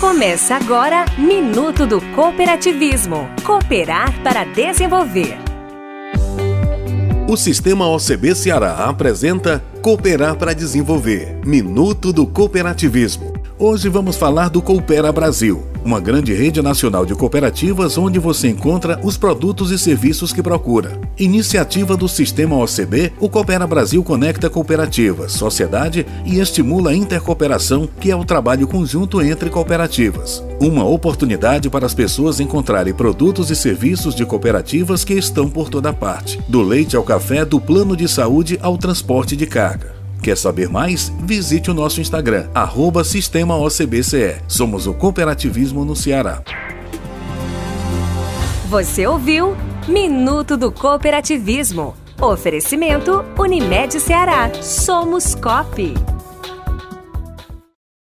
Começa agora Minuto do Cooperativismo. Cooperar para desenvolver. O Sistema OCB Ceará apresenta Cooperar para Desenvolver Minuto do Cooperativismo. Hoje vamos falar do Coopera Brasil, uma grande rede nacional de cooperativas onde você encontra os produtos e serviços que procura. Iniciativa do Sistema OCB, o Coopera Brasil conecta cooperativas, sociedade e estimula a intercooperação, que é o trabalho conjunto entre cooperativas. Uma oportunidade para as pessoas encontrarem produtos e serviços de cooperativas que estão por toda parte, do leite ao café, do plano de saúde ao transporte de carga. Quer saber mais? Visite o nosso Instagram, arroba Sistema OCBCE. Somos o cooperativismo no Ceará. Você ouviu Minuto do Cooperativismo. Oferecimento Unimed Ceará. Somos COP.